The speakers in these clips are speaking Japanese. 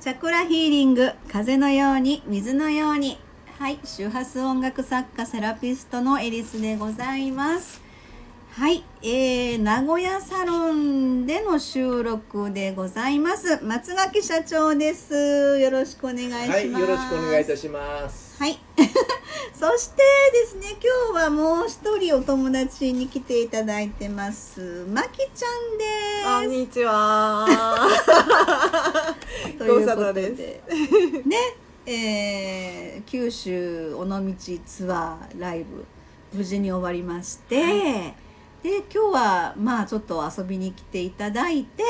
チャクラヒーリング風のように水のようにはい周波数音楽作家セラピストのエリスでございますはい、えー、名古屋サロンでの収録でございます松垣社長ですよろしくお願いしますはい、よろしくお願いいたします。はい。そしてですね、今日はもう一人お友達に来ていただいてます。まきちゃんでこんにちは。す。ということで。で、ね、えー九州尾道ツアーライブ無事に終わりまして、で今日はまあちょっと遊びに来ていただいて、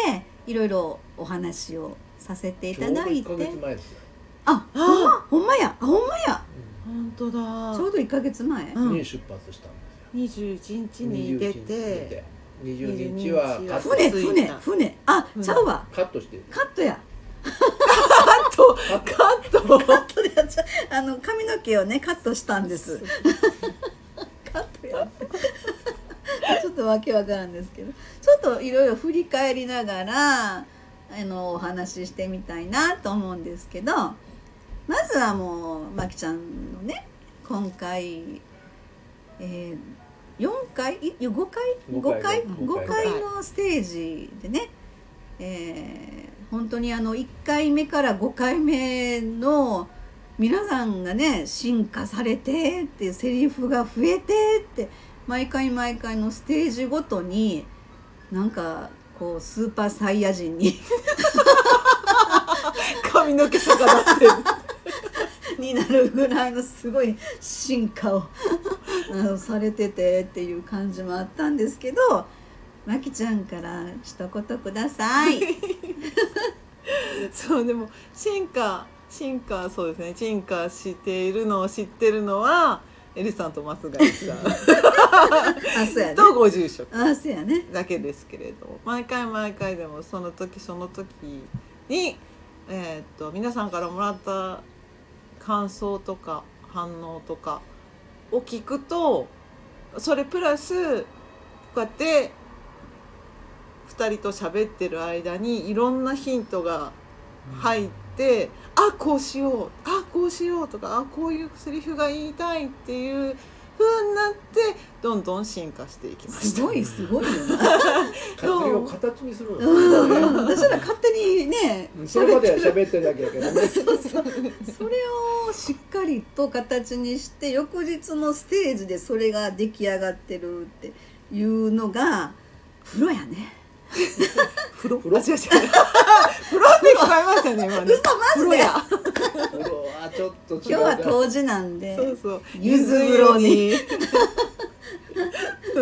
いろいろお話をさせていただいちょうどて一ヶ月、前ですよ。あ、ほんま、ほんまや、あほんまや？本当だ。ちょうど一ヶ月前。うん。に出発したん二十一日に出て、二十日は船船た船。あ、うん。ちゃうわ。カットして。カットやトカットカット。カットでやっちゃあの髪の毛をねカットしたんです。カットやって。ちょっとわけわからんですけど。ちょっといろいろ振り返りながらあのお話ししてみたいなと思うんですけど。まずはもうまきちゃんのね今回えー、4回？い5回？五5回回？5五回。回のステージでね、えー本当にあの1回目から5回目の皆さんがね進化されてっていうセリフが増えてって毎回毎回のステージごとになんかこうスーパーサイヤ人に髪の毛逆立ってる。になるぐらいのすごい進化をあのされててっていう感じもあったんですけどまきちゃんから一言ください。そうでも進化進化そうですね進化しているのを知ってるのはエリさんと増貝さんあそうやね。とご住職あそうやね。だけですけれど毎回毎回でもその時その時に、えーっと皆さんからもらった感想とか反応とかを聞くとそれプラスこうやって2人と喋ってる間にいろんなヒントが入って、あこうしようあこうしようとかあこういうセリフが言いたいっていう風になってどんどん進化していきました。すごいすごいよな。それを形にするのうん、ね。私ら勝手にねそれまでは喋ってるだけやけどね。それをしっかりと形にして翌日のステージでそれが出来上がってるっていうのがプロやね。風呂？風呂？あ違う違う。風呂って聞こえましたね今ね。風呂や。風呂はちょっと違う今日は当時なんで。そうそう。柚子風呂に。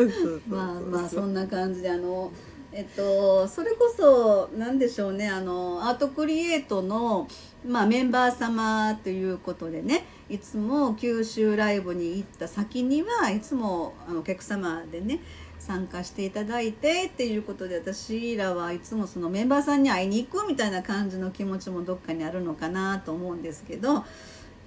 まあまあそんな感じであのえっとそれこそ何でしょうねあのアートクリエイトの、まあ、メンバー様ということでねいつも九州ライブに行った先にはいつもあのお客様でね参加していただいてっていうことで私らはいつもそのメンバーさんに会いに行くみたいな感じの気持ちもどっかにあるのかなと思うんですけど。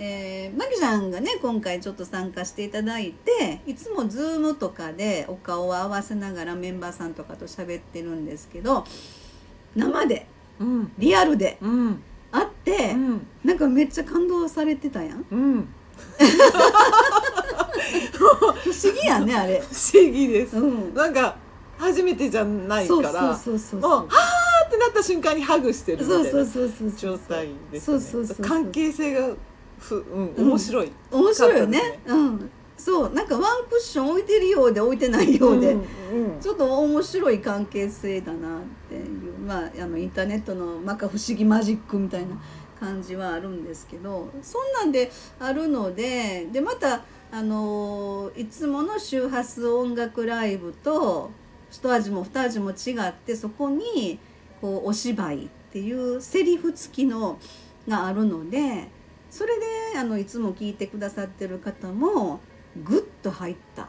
えー、マキちゃんがね今回ちょっと参加していただいていつも Zoom とかでお顔を合わせながらメンバーさんとかと喋ってるんですけど生でうん。リアルでうん。会って、うん。なんかめっちゃ感動されてたやん。うん 不思議やねあれ。不思議です。うん、なんか初めてじゃないからそうそうそうもうはーってなった瞬間にハグしてるみたいな状態ですね。そうそうそうそう関係性がふうんうん面白い。面白いよね。うん。そう。なんかワンクッション置いてるようで置いてないようで、うんうんちょっと面白い関係性だなっていう。まああのインターネットの摩訶不思議マジックみたいな感じはあるんですけどそんなんであるのででまたあのいつもの周波数音楽ライブと一味も二味も違ってそこにこうお芝居っていうセリフ付きのがあるのでそれであのいつも聞いてくださってる方もグッと入ったっ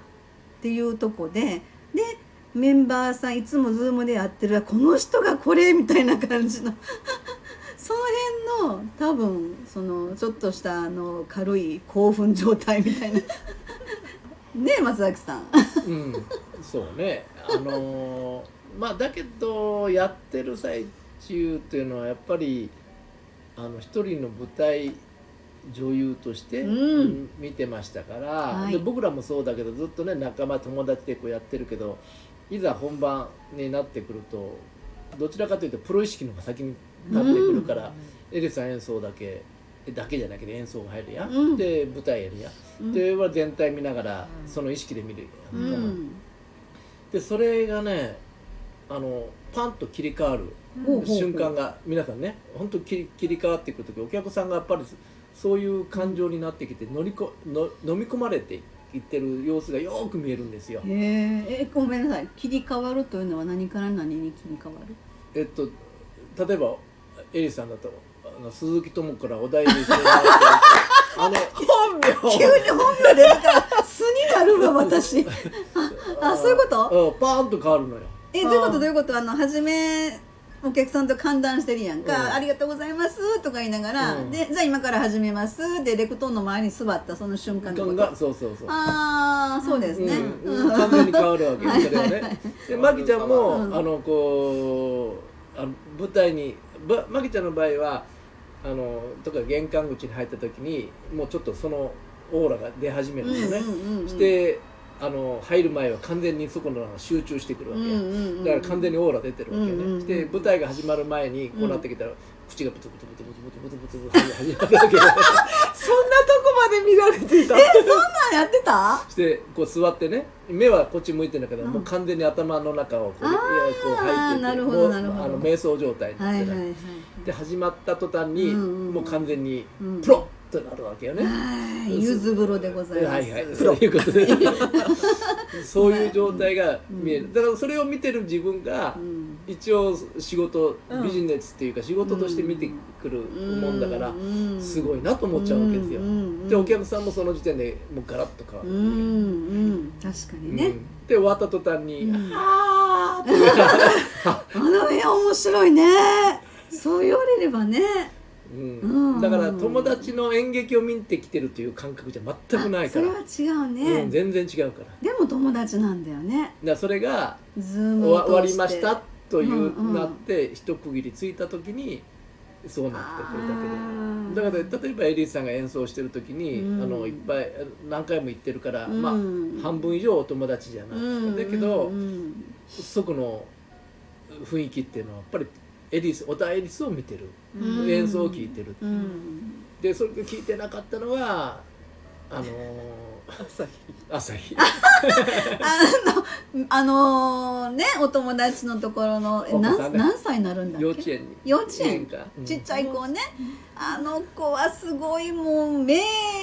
ていうとこででメンバーさんいつもズームでやってるこの人がこれみたいな感じのその辺の多分そのちょっとしたあの軽い興奮状態みたいな。ねえ松崎さん。うん、そうね。あのーまあだけどやってる最中っていうのはやっぱりあの一人の舞台女優として、うん。見てましたから、はい。で僕らもそうだけどずっとね仲間友達でこうやってるけどいざ本番になってくるとどちらかというとプロ意識の方が先に立ってくるから、エリさん演奏だけだけじゃなくて演奏が入るやん、うん。で舞台やるやん、うん。では全体見ながらうん。その意識で見るうやん、ん。でそれがねあのパンと切り替わる瞬間が皆さんね本当切り切り替わっていく時お客さんがやっぱりそういう感情になってきて乗りこの飲み込まれていってる様子がよく見えるんですよ。へええごめんなさい。切り替わるというのは何から何に切り替わる？えっと例えばエリさんだとあの鈴木智子からお題にしてもらってあの本名急に本名出たから素になるわ私。あそういうこと？うんパーンと変わるのよ。えどういうことどういうこと？あの初めお客さんと歓談してるやんか、うん。ありがとうございますとか言いながら、うん。でじゃあ今から始めますでレクトーンの前に座ったその瞬間ってこと。がそうそうそう。ああそうですね、うんうん完全に変わるわけよそれはね。でマキちゃんも、うん。あのこうあの舞台にばマキちゃんの場合はあのとか玄関口に入った時にもうちょっとそのオーラが出始めるんですね。うんうんしてあの入る前は完全にそこのが集中してくるわけや、うんうんうんだから完全にオーラ出てるわけよね、うんうんうんで舞台が始まる前にこうなってきたら、口がブツブツブツブツブツブツブツブツ始まるわけよ。そんなとこまで見られてた？そんなんやってた？してこう座ってね目はこっち向いてるんだけど、うん。もう完全に頭の中をこうこう入ってあの瞑想状態になってる、はいはいはいで始まった途端に、うんうんうん。もう完全にうん。プロッとなるわけよね、はい。柚子風呂でございます、はいはい、そういうことで。そういう状態が見える、だからそれを見てる自分がうん一応仕事、うん。ビジネスっていうか仕事として見てくるもんだから、うん。すごいなと思っちゃうわけですよ、でお客さんもその時点でもうガラッと変わる、うんうん確かにね、うん。で終わった途端に「うん。あーって。あの絵面白いね。そう言われればね。うん。うん。だから友達の演劇を見てきてるという感覚じゃ全くないから。それは違うね、うん、全然違うから。でも友達なんだよね。らそれが終わ終わりましたという、うんうんなって一区切りついた時にそうなってくるだけで。だから例えばエリーさんが演奏してる時に、うん。あのいっぱい何回も行ってるから、うん。まあ半分以上お友達じゃないですか、だけど、うんうん。そこの雰囲気っていうのはやっぱりエリスおたエリスを見てる、うん。演奏を聴いてる、う。ん。でそれが聞いてなかったのはあのー朝日朝日あのあのねお友達のところのえ何何歳になるんだっけ？幼稚園に。幼稚園。か、うん。ちっちゃい子ね。あの子はすごいもう名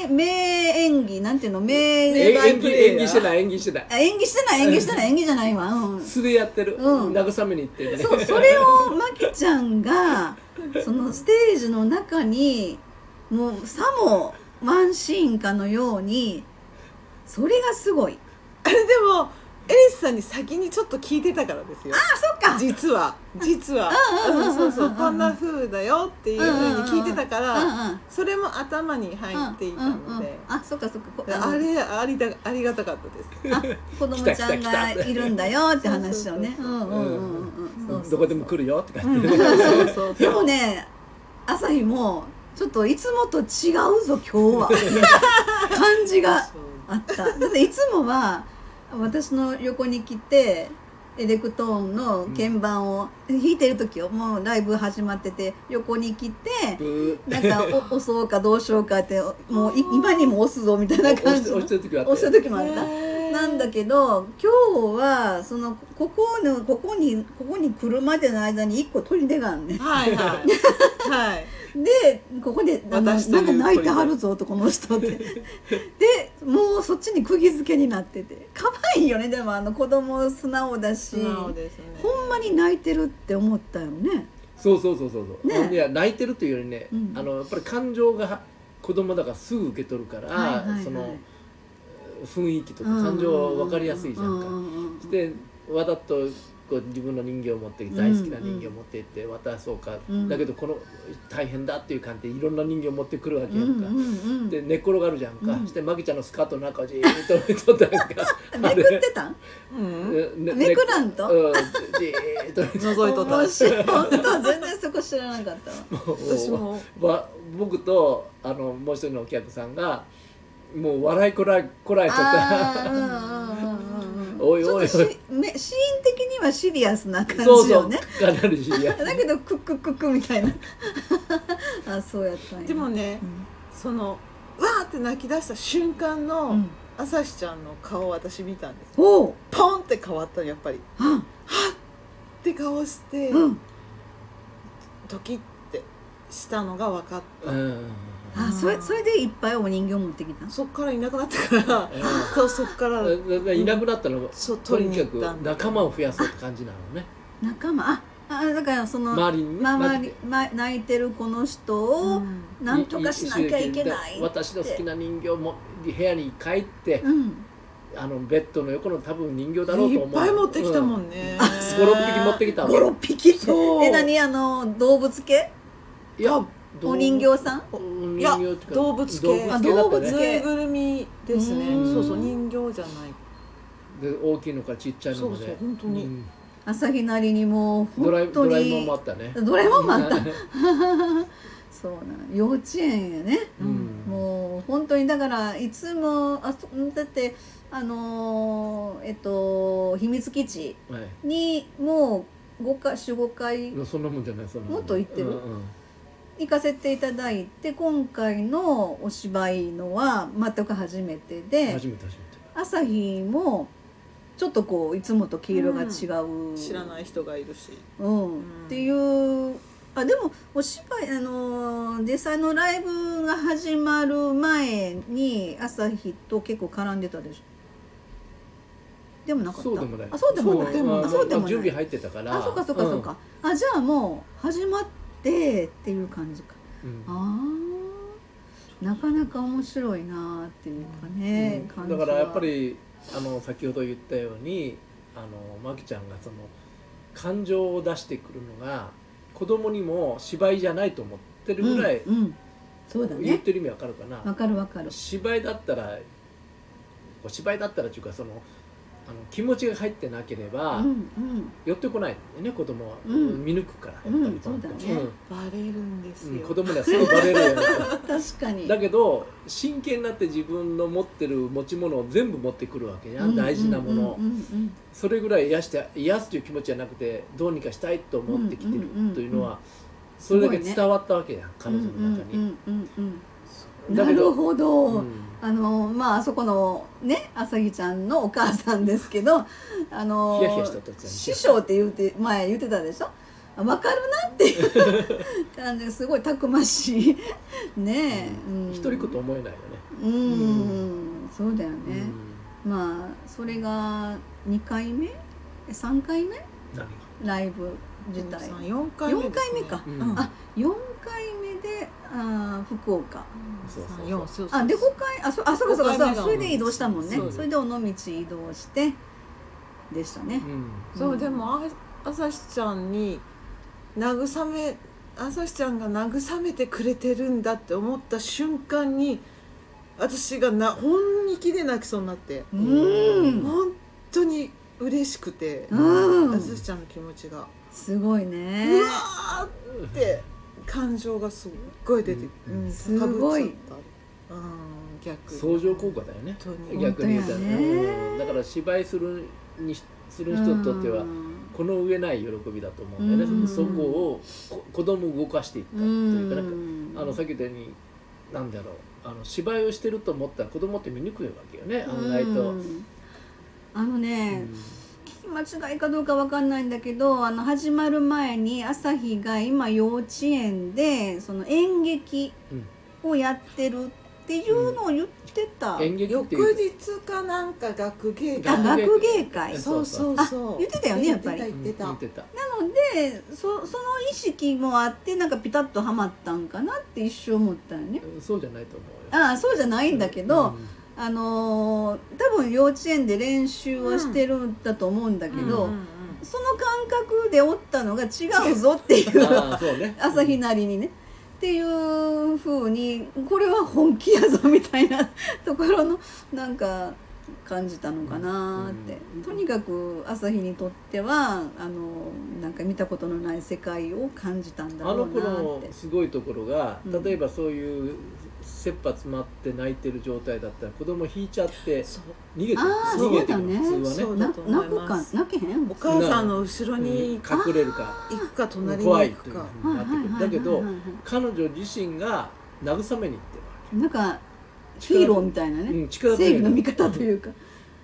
名演技なんていうの？名え演技演技してない。演技してない。あ演技してない。演技してない。演技じゃないわ、うん、素でやってる、うん。慰めに行ってるね。そうそれをまきちゃんがそのステージの中にもうさもワンシーンかのようにそれがすごい。あれでもエリスさんに先にちょっと聞いてたからですよ。あそっか。実は。実は。そうそう。こんな風だよっていう風に聞いてたかうんらうんそれも頭に入っていたので。あそっかそっか。あれありだありがたかったです。あ子供ちゃんがいるんだよって話をね。どこでも来るよって感じで。もね朝日もちょっといつもと違うぞ今日は。感じがあった。だっていつもは私の横に来てエレクトーンの鍵盤を弾いてる時よもうライブ始まってて横に来てなんかお 押そうかどうしようかってもうい今にも押すぞみたいな感じ押した時もあった。なんだけど今日はそのここのここにここに来るまでの間に一個砦があんねはいはい。はい。でここでなんか泣いてはるぞとこの人って。でもうそっちに釘付けになってて。可愛いよね。でもあの子供素直だし。素直ですね。ほんまに泣いてるって思ったよね。そうそうそうそうそう、ね。いや泣いてるというよりね、うん。あのやっぱり感情が子供だからすぐ受け取るから、はいはいはい。その雰囲気とか感情は分かりやすいじゃんか。でわざとこう自分の人形を持って大好きな人形を持って行って渡そうか、うん。だけどこの大変だっていう感じでいろんな人形を持ってくるわけやんか、で寝っ転がるじゃんか、うん。してマギちゃんのスカートの中をじーっと見とったやんか。めくってたん？うん。ねめくらんと？うん。じーっと覗いとった。本当全然そこ知らなかったわ。私も。わ僕とあのもう一人のお客さんがもう笑いこらえこらえとった。おいおいおい。ちょっとしめシーン的にはシリアスな感そうそうじよねかなりシリアス。だけどクッククックみたいな。あそうやったんや。でもねうんそのわーって泣き出した瞬間うのん。朝日ちゃんの顔を私見たんですおう。ポンって変わったのやっぱり。うん。って顔してうん。ドキってしたのが分かった。うんあそれそれでいっぱいお人形持ってきた？そっからいなくなったから。そうそっから。いなくなったの？が、そうと取りににかく行ったんだ仲間を増やそうって感じなのね。仲間？ああだからその周りにねまあ周り、ま、泣いてるこの人をうん。なんとかしなきゃいけないって。私の好きな人形も部屋に帰って、うん。あのベッドの横の多分人形だろうと思う。いっぱい持ってきたもうん。んね56匹持ってきたわ56匹ってそう。え何？あの動物系？いやお人形さん？おいや動物系。動物系だったあ動物ねぬいぐるみですね。うん。そうそう人形じゃない。で大きいのからちっちゃいのまで。そうそう本当に。うん。朝日なりにもうドラえもんもあったね。ドラえもんもあった。そうなの。幼稚園やね。うん。もう本当にだからいつもあそだってあのーえっと秘密基地はい。にもう5回45回。いやそんなもんじゃないそんなもっと行ってる。うんうん行かせていただいて今回のお芝居のは全く初めてで初めて初めて。朝日もちょっとこういつもと黄色が違う、知らない人がいるし。うん。ん。っていうあでもお芝居あのー実際のライブが始まる前に朝日と結構絡んでたでしょ？でもなかった。そうでもない。あそうでもない。そう。でもない。あそうでもない準備入ってたから。あそうかそうかそうか、あじゃあもう始まってっていう感じか。うん。あー。なかなか面白いなっていうかね、うん。感じは。だからやっぱりあの先ほど言ったようにあのマキちゃんがその感情を出してくるのが子供にも芝居じゃないと思ってるぐらい、うんうん。そうだね。言ってる意味わかるかな、わかるわかる。芝居だったらお芝居だったらっていうかそのあの気持ちが入ってなければ、うんうん。寄ってこないんね子供は、うん。見抜くからやっぱり、うんそうだね。バレるんですよ。うん子供にはすぐバレるよね。確かに。だけど真剣になって自分の持ってる持ち物を全部持ってくるわけやん、大事なもの。それぐらい癒して癒すという気持ちじゃなくてどうにかしたいと思ってきてるうんうんうんうんというのはそれだけ伝わったわけやん、彼女の中に。なるほど、うん。あのまああそこのねあさぎちゃんのお母さんですけどあの師匠って言うて前言ってたでしょ？あ分かるなっていう 感じ。ですごいたくましい。ねえ、うん、一人子と思えないよね。うん、そうだよね、まあそれが2回目？3回目？ライブ自体4回目4回目か、うん。あ4回目であー福岡。そうそうそう。四そうそう。あで5回あそあそうかそうか。それで移動したもんね。それで尾道移動してでしたね。うん。そうでもあ朝日ちゃんに慰め朝日ちゃんが慰めてくれてるんだって思った瞬間に私がな本気で泣きそうになって。うん。本当に嬉しくて、うん。朝日ちゃんの気持ちが、すごいうねわーって感情がすっごい出て、うん。うんすごい。うん逆に。相乗効果だよね。逆に言うね。うん。だから芝居するにしする人にとってはうん。この上ない喜びだと思うんだよね、うん。そこをこ子供を動かしていったというかなんかあのさっき言ったようになんだろう。あの芝居をしてると思ったら子供って見抜くわけよね。案外と。うん。あのね、うん間違いかどうかわかんないんだけどあの始まる前に朝日が今幼稚園でその演劇をやってるっていうのを言ってた、演劇って翌日かなんか学芸あ学学芸会。そそう。そうそうあ言ってたよねやっぱり。言ってた。言って言ってた。なのでそその意識もあってなんかピタッとはまったんかなって一瞬思ったよね。うんそうじゃないと思うよ。ああそうじゃないんだけど、うんあのー多分幼稚園で練習はしてるんだと思うんだけど、うんうんその感覚でおったのが違うぞっていう ね。朝日なりにね。っていうふうにこれは本気やぞみたいなところのなんか感じたのかなって、うんとにかく朝日にとってはあのなんか見たことのない世界を感じたんだあのろうな子のって。すごいところがうん。例えばそういう切羽詰まって泣いてる状態だったら子供引いちゃって逃げて逃げてるそうだね。普通はね。泣くか泣けへんお母さんの後ろうんに隠れるか。行くか隣に怖いという行くかふうになってくる。だけどはいはいはいはいはい。彼女自身が慰めに行ってるわなんかヒーローみたいなけ、うねん、力強い正義の味方というか。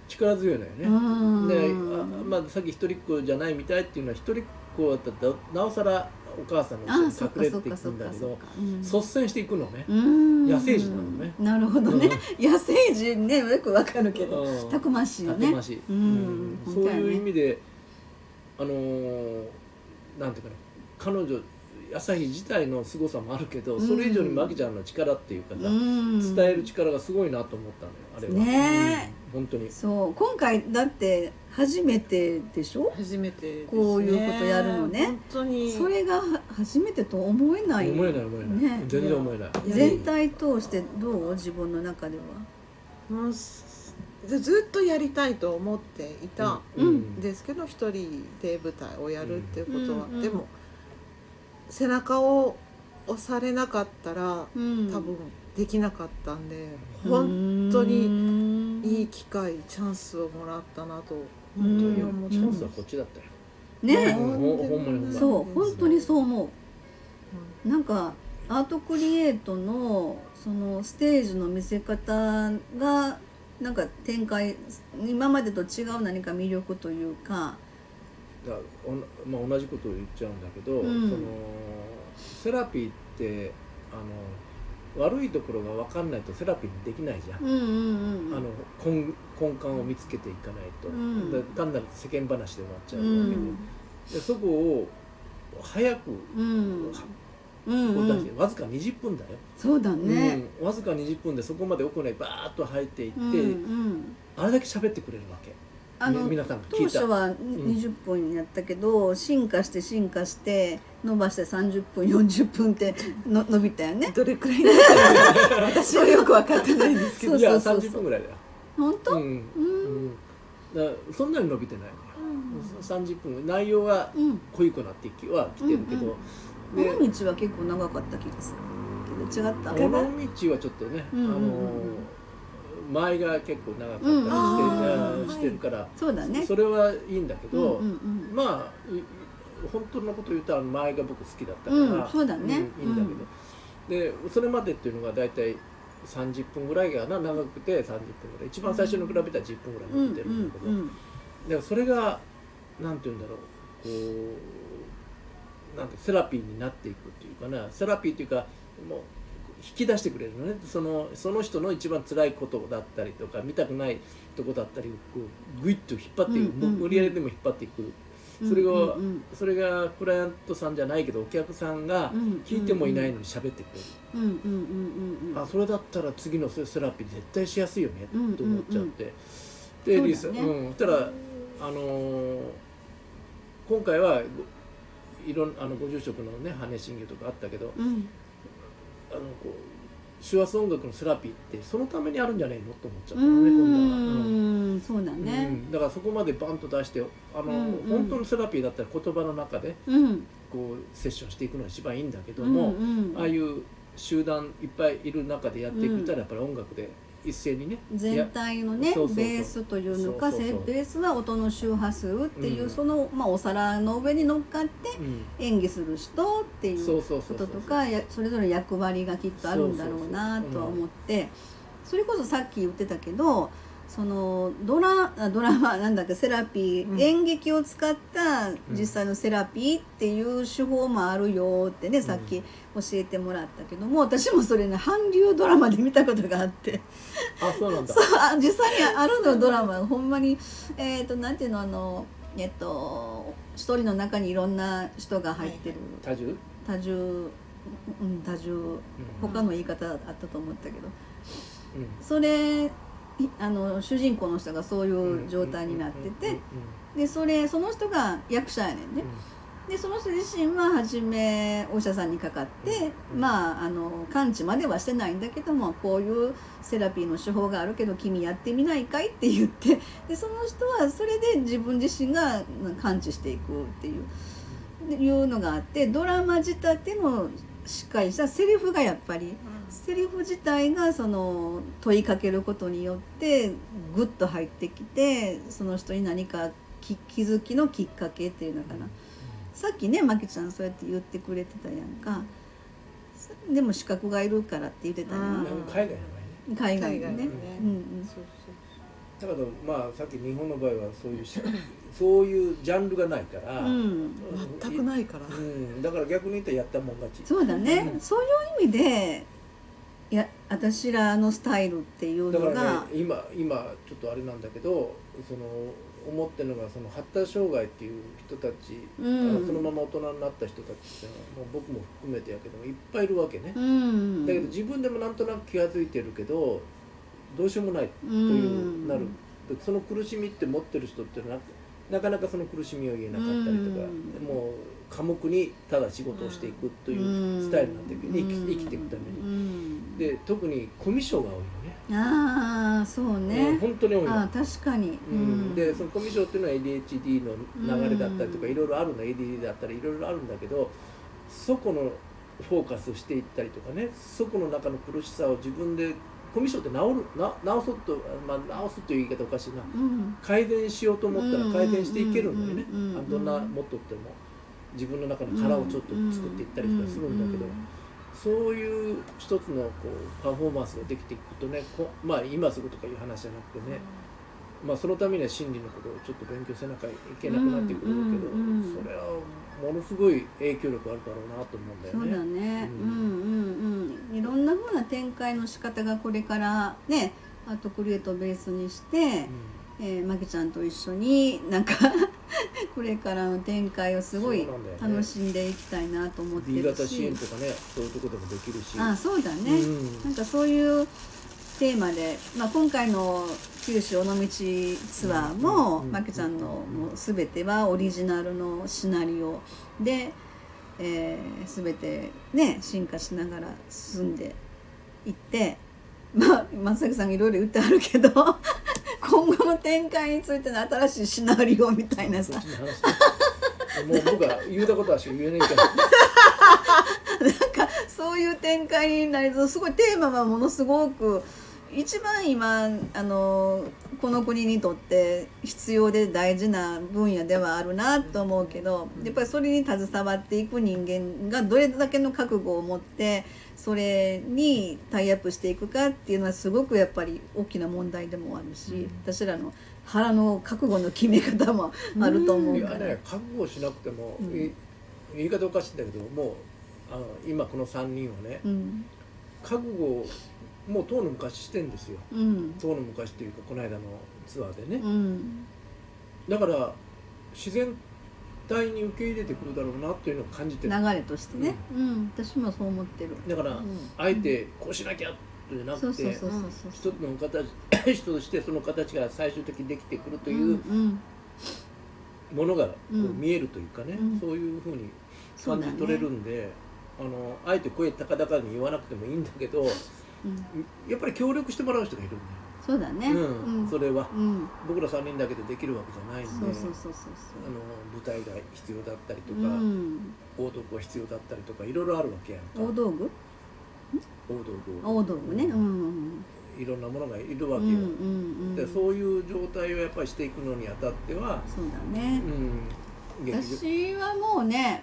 力強いのよね、うん。であまあ、さっき一人っ子じゃないみたいっていうのは一人っ子だったらなおさらお母さんに隠れていくんだけど率先していくのね、うん。野生児なのね。なるほどね。野生児ねよくわかるけど、うん。たくましいよね。たくましい、うん。うん。そういう意味であのーなんていうかな。彼女朝日自体の凄さもあるけど、うん。それ以上にマキちゃんの力っていうかさ、うん。伝える力がすごいなと思ったのよあれは。ねうん。本当に。そう。今回だって初めてでしょ？初めてですね。こういうことやるのね。本当に。それがは初めてと思えない。思えない思えない、ね。全然思えない。全体通してどう自分の中では？もうすずっとやりたいと思っていたうん。うん。ですけど一人で舞台をやるっていうことは、うんうんでも背中を押されなかったらうん。多分できなかったんで、本当ににいい機会チャンスをもらったなとうん本当に思ってますチャンスはこっちだったよ、ね。そう。本当にそう思う。なんかアートクリエイトのそのステージの見せ方がなんか展開今までと違う何か魅力というか。だおなまあ、同じことを言っちゃうんだけど、うん。そのセラピーってあの悪いところが分かんないとセラピーにできないじゃん、うんうんうん根根幹を見つけていかないと、うん。だ単なる世間話で終わっちゃううわけで,、ん。でそこを早くうん。うんわずか20分だよ、そうだね。うん、わずか20分でそこまで奥にバーッと入っていって、うんうん。あれだけ喋ってくれるわけ。あのみ皆さんが聞いた。当初は20分やったけど、進化して進化して伸ばして30分40分っての伸びたよね。どれくらい 私はよく分かってないんですけど。そういやそうそう。30分ぐらいだよ本当、うん。うん。うん。だそんなに伸びてないのよ、30分内容はうん。濃いくなってきは来てるけど、尾で道は結構長かった気がする。けど違った尾道はちょっとね、うんうんうんうん。あの前が結構長かったりして,、うんしてるから、そうだね。それはいいんだけど、うんうんうん。まあい本当のこと言うとあの前が僕好きだったから、うんそうだね。うんいいんだけど、でそれまでっていうのが大体30分ぐらいがな長くて30分ぐらい。一番最初に比べたら10分ぐらいうん伸びてるんだけど、うんだからそれがなんて言うんだろう。こうなんてセラピーになっていくっていうかな。セラピーっていうかもう引き出してくれるのね。そのその人の一番辛いことだったりとか見たくないとこだったりこうグイッと引っ張っていく、うんうんうん。無理やりでも引っ張っていく。うんそれが、うんうん。それがクライアントさんじゃないけどお客さんがうん聞いてもいないのに喋ってくれる、うんうんうんあそれだったら次のセラピー絶対しやすいよねうんと思っちゃって、でリサうん。そしたらあのー今回はいろんあのご住職のね羽信魚とかあったけどうん。あのこう手話音楽のセラピーってそのためにあるんじゃないの？と思っちゃったうのね今度は。うんんそうだうねんだからそこまでバンと出してあの、うんうん。本当のセラピーだったら言葉の中でうん。こうセッションしていくのが一番いいんだけどうんも、うん。ああいう集団いっぱいいる中でやっていくったらやっぱり音楽で一斉にね全体のねベースというのかベースは音の周波数っていう、うん。その、まあ、お皿の上に乗っかってうん。演技する人っていそうこととかやそれぞれ役割がきっとあるんだろうなとは思ってそれこそさっき言ってたけどそのドラあドラマ なんだっけセラピー、うん。演劇を使った実際のセラピーっていう手法もあるよってね、さっき教えてもらったけども私もそれね韓流ドラマで見たことがあって。あそうなんだ。そうあ実際にあるのドラマ。ほんまにえっ、となんていうのあのえっと一人の中にいろんな人が入ってる。多重？多重うん多重。他の言い方あったと思ったけど。うん。それいあの主人公の人がそういう状態になっててでそれその人が役者やねんね。でその人自身は初めお医者さんにかかって、うんまああの完治まではしてないんだけどもこういうセラピーの手法があるけど君やってみないかいって言ってでその人はそれで自分自身が完治していくっていうでいうのがあってドラマ仕立てのしっかりしたセリフがやっぱりセリフ自体がその問いかけることによってグッと入ってきてその人に何かき気づきのきっかけっていうのかな。さっきねまきちゃんそうやって言ってくれてたやんか。でも資格がいるからって言ってたやん。うん。海外の場合ね。海外でね。うんうん。そうだけどまあさっき日本の場合はそういうし そういうジャンルがないから、うん。そう全くないから。うん、だから逆に言ったらやったもん勝ち。そうだね、うん。そういう意味で私らのスタイルっていうだからのがね今今ちょっとあれなんだけどその思ってるのがその発達障害っていう人たち、うん。そのまま大人になった人たちっていうのはもう僕も含めてやけどもいっぱいいるわけね、うん。だけど自分でもなんとなく気が付いてるけどどうしようもないとういう、ん。なる。でその苦しみって持ってる人ってななかなかその苦しみを言えなかったりとか、うん。もう寡黙にただ仕事をしていくというスタイルになっていく、生き生きていくために。にで特にコミュ障が多いのね。ああそううんね、本当に多いのああ確かに、うん、でそのコミュ障っていうのは ADHD の流れだったりとかうん。いろいろあるんだ ADD だったりいろいろあるんだけどそこのフォーカスしていったりとかねそこの中の苦しさを自分でコミュ障って治るな治そうと、まあ、治すという言い方おかしいな。うん。改善しようと思ったら改善していけるんだよね。あどんなもっとっても自分の中の殻をちょっと作っていったりとかするんだけどそういう一つのこうパフォーマンスができていくとねこまあ今すぐとかいう話じゃなくてねまあ、そのためには心理のことをちょっっと勉強せなきゃいけなくなってくるけど、うんうんうんそれはものすごい影響力あるだろうなと思うんだよそうね。だね、ううんん、うんうん。いろんな風な展開の仕方がこれからねアートクリエイトをベースにして、えー、まきちゃんと一緒になんか これからの展開をすごい楽しんでいきたいなと思っうん、て B る型支援しとかねそういうとこでもできるし。あそうだね、うん。なんかそういうテーマで、まあ、今回の九州尾道ツアーも、うんまきちゃんのもう全てはオリジナルのシナリオで、えー、全てね進化しながら進んでいってまあ松崎さんがいろいろ言ってあるけど今後の展開についての新しいシナリオみたいなさ。もう僕は言うたことはしか言えないけど。そういう展開になりそう。すごいテーマはものすごく一番今あのこの国にとって必要で大事な分野ではあるなと思うけどやっぱりそれに携わっていく人間がどれだけの覚悟を持ってそれにタイアップしていくかっていうのはすごくやっぱり大きな問題でもあるし、私らの腹の覚悟の決め方もあると思うから。いやね覚悟しなくても、うん。い言い方おかしいんだけどもうあの今この3人はねうん。覚悟をもうとうの昔してんですよ。うん。とうの昔っていうかこの間のツアーでね、うん。だから自然体に受け入れてくるだろうなというのを感じてる。流れとしてね、うん。私もそう思ってる。だから、ん。あえてこうしなきゃじゃなくて一つの形 人としてその形が最終的にできてくるといううんものがこううん。見えるというかね、うん。そういうふうに感じ取れるんで、あのあえて声高々に言わなくてもいいんだけどうん。やっぱり協力してもらう人がいるんそうだね。うんそれはうん僕ら3人だけでできるわけじゃないんでそうそうそうそうあの舞台が必要だったりと。か、うん大道具が必要だったりとかいろいろあるわけやんか大道具？大道具大道具ね。うんうんいろんなものがいるわけよ、うんうんうん。でそういう状態をやっぱりしていくのにあたっては、そうだねう。ん、私はもうね。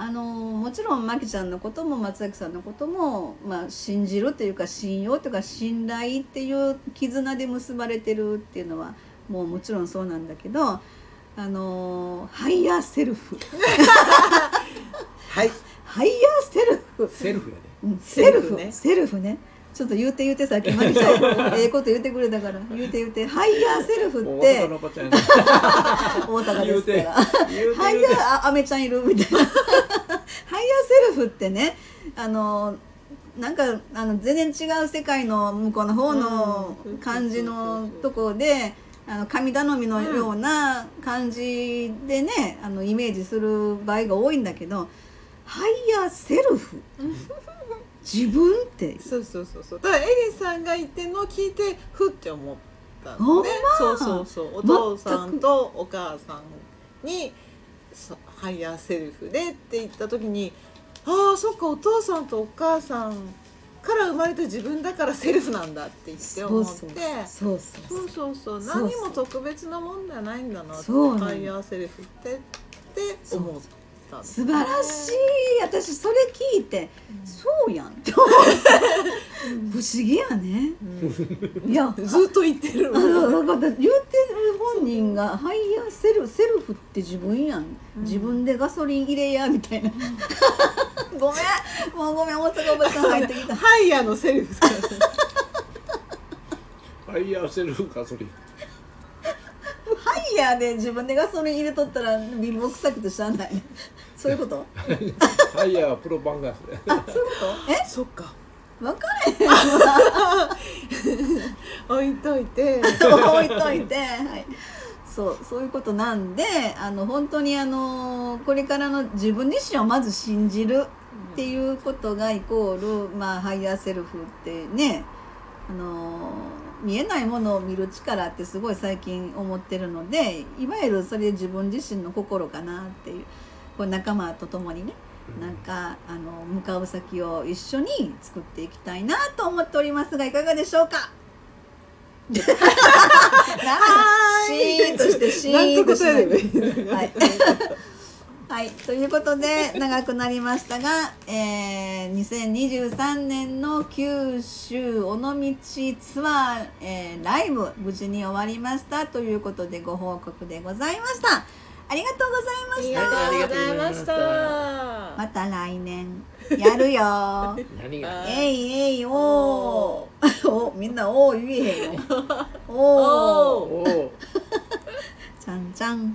あのもちろんまきちゃんのことも松崎さんのことも、まあ、信じるというか信用というか信頼っていう絆で結ばれてるっていうのはもうもちろんそうなんだけどあのハイヤーセルフ。はい。ハイヤーセルフ。セルフやで、うんセルフ。セルフね。セルフねちょっと言うて言うてさっきまきちゃん ええこと言ってくれたから言うて言うてハイヤーセルフって 大阪ですから。言うてハイヤーあアメちゃんいるみたいな。ハイヤーセルフってねあのなんかあの全然違う世界の向こうの方のうん。感じのとこであの神頼みのような感じでねあのイメージする場合が多いんだけどハイヤーセルフ自分って。そうそうそうそう。だからエリさんがいての聞いてふって思ったのね。そうそうそう。お父さんとお母さんにハイヤーセルフでって言った時にああそっかお父さんとお母さんから生まれた自分だからセルフなんだって言って思って。そうそうそう。そうそうそう。何も特別なもんじゃないんだなってハイヤーセルフってって思ったんですね素晴らしい。私それ聞いて、そうやんって思う不思議やね。いやずっと言ってる。あのなんか言ってる本人がハイヤーセルセルフって自分やん、自分でガソリン入れやみたいな。ごめん。もうごめん。大阪おばさん入ってきた。ハイヤーのセルフだファイヤーセルフガソリン。ハイヤーで自分でガソリン入れとったら貧乏くさくてしゃあないそういうこと？ファイヤーはプロパンガスであそういうこと？え？そっか。分かれへんわ置いといて。置いといて、はい、そうそういうことなんであの本当にあのこれからの自分自身をまず信じるっていうことがイコール、まあ、 higher self ってねあの見えないものを見る力ってすごい最近思ってるのでいわゆるそれ自分自身の心かなっていうこう仲間と共にねなんかあの向かう先を一緒に作っていきたいなと思っておりますがいかがでしょうか？シーンとして シーンとして答えればいいのはい、はい、ということで長くなりましたが、えー、2023年の九州尾道ツアー、えーライブ無事に終わりましたということでご報告でございましたありがとうございまありしたがとうございました。また来年。やるよ。何が？えいえいおー。おみんなおー言えへんよ。おー。おおお ちゃんちゃん